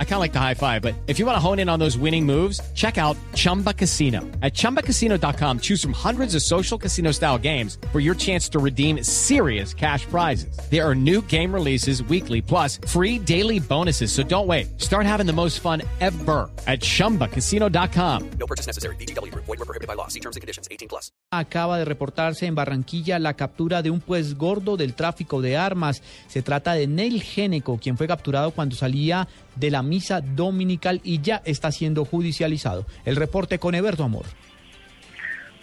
I kind of like the high five, but if you want to hone in on those winning moves, check out Chumba Casino. At ChumbaCasino.com, choose from hundreds of social casino style games for your chance to redeem serious cash prizes. There are new game releases weekly, plus free daily bonuses. So don't wait. Start having the most fun ever at ChumbaCasino.com. No purchase necessary. BGW. Void were prohibited by law. See terms and conditions. 18 plus. Acaba de reportarse en Barranquilla la captura de un pues gordo del tráfico de armas. Se trata de Neil Géneco, quien fue capturado cuando salía de la misa dominical y ya está siendo judicializado. El reporte con Eberto Amor.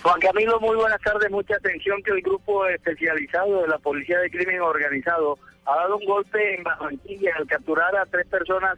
Juan Camilo, muy buenas tardes. Mucha atención que el grupo especializado de la Policía de Crimen Organizado ha dado un golpe en Barranquilla al capturar a tres personas,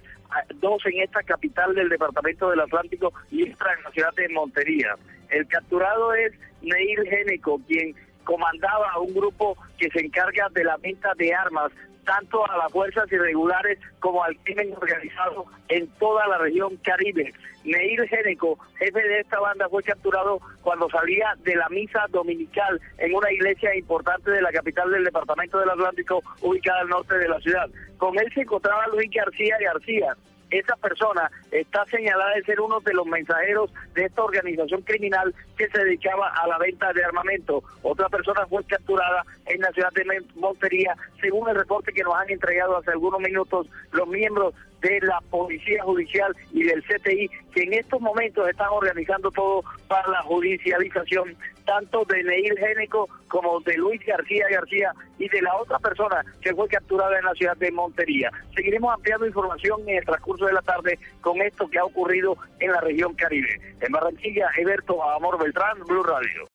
dos en esta capital del departamento del Atlántico y otra en la ciudad de Montería. El capturado es Neil Géneco, quien comandaba un grupo que se encarga de la venta de armas tanto a las fuerzas irregulares como al crimen organizado en toda la región Caribe. Neil Géneco, jefe de esta banda, fue capturado cuando salía de la misa dominical en una iglesia importante de la capital del departamento del Atlántico, ubicada al norte de la ciudad. Con él se encontraba Luis García García, esa persona está señalada de ser uno de los mensajeros de esta organización criminal que se dedicaba a la venta de armamento. Otra persona fue capturada en la ciudad de Montería, según el reporte que nos han entregado hace algunos minutos los miembros de la Policía Judicial y del CTI, que en estos momentos están organizando todo para la judicialización tanto de Neil Génico como de Luis García García y de la otra persona que fue capturada en la ciudad de Montería. Seguiremos ampliando información en el transcurso de la tarde con esto que ha ocurrido en la región Caribe. En Barranquilla, Eberto Amor Beltrán, Blue Radio.